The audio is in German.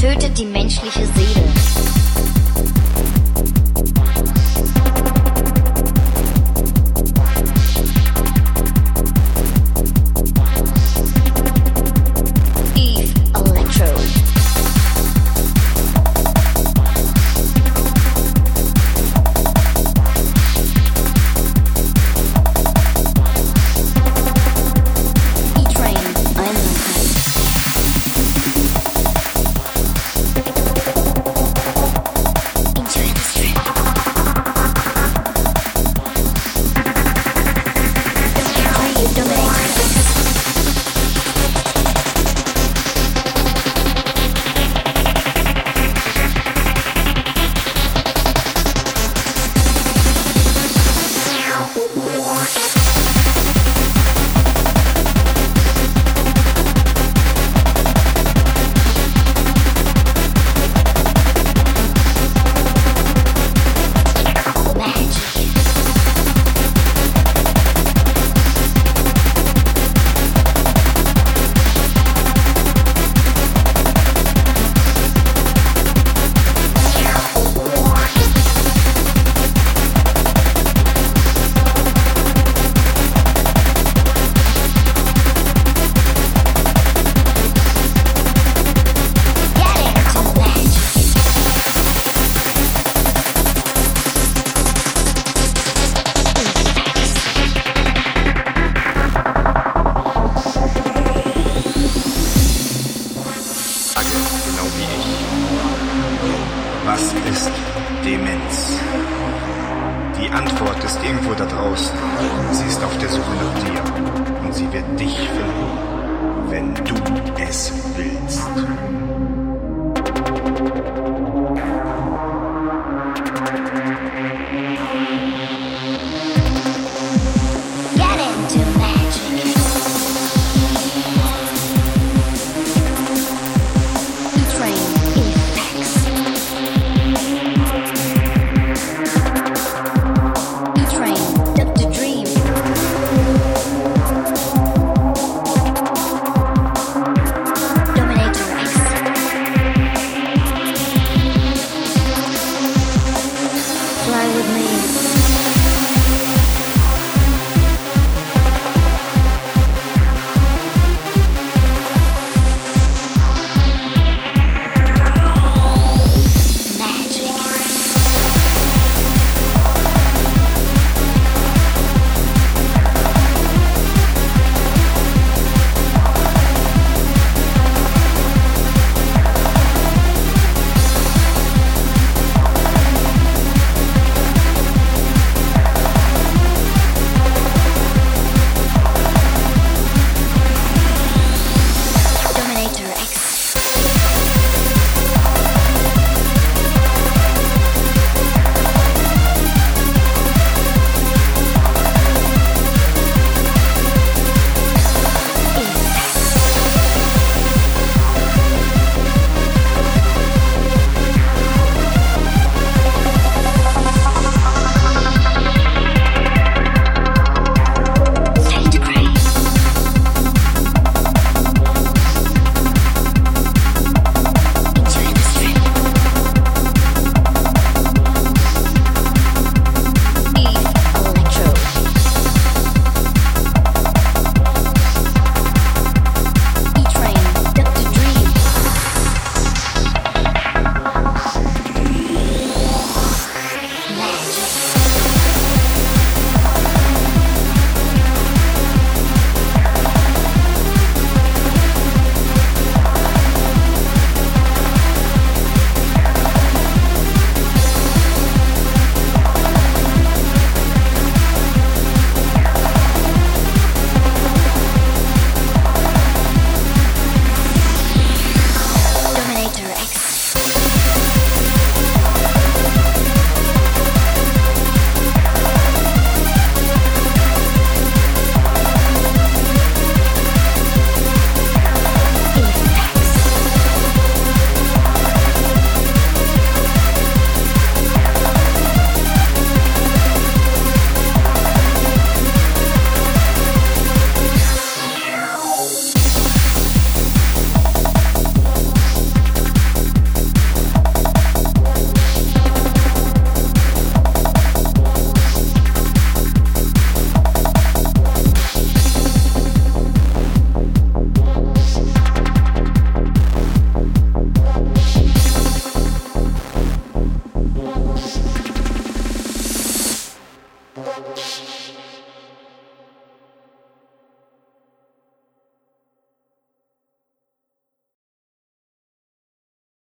Tötet die menschliche Seele. ist irgendwo da draußen. Sie ist auf der Suche nach dir. Und sie wird dich finden, wenn du es willst.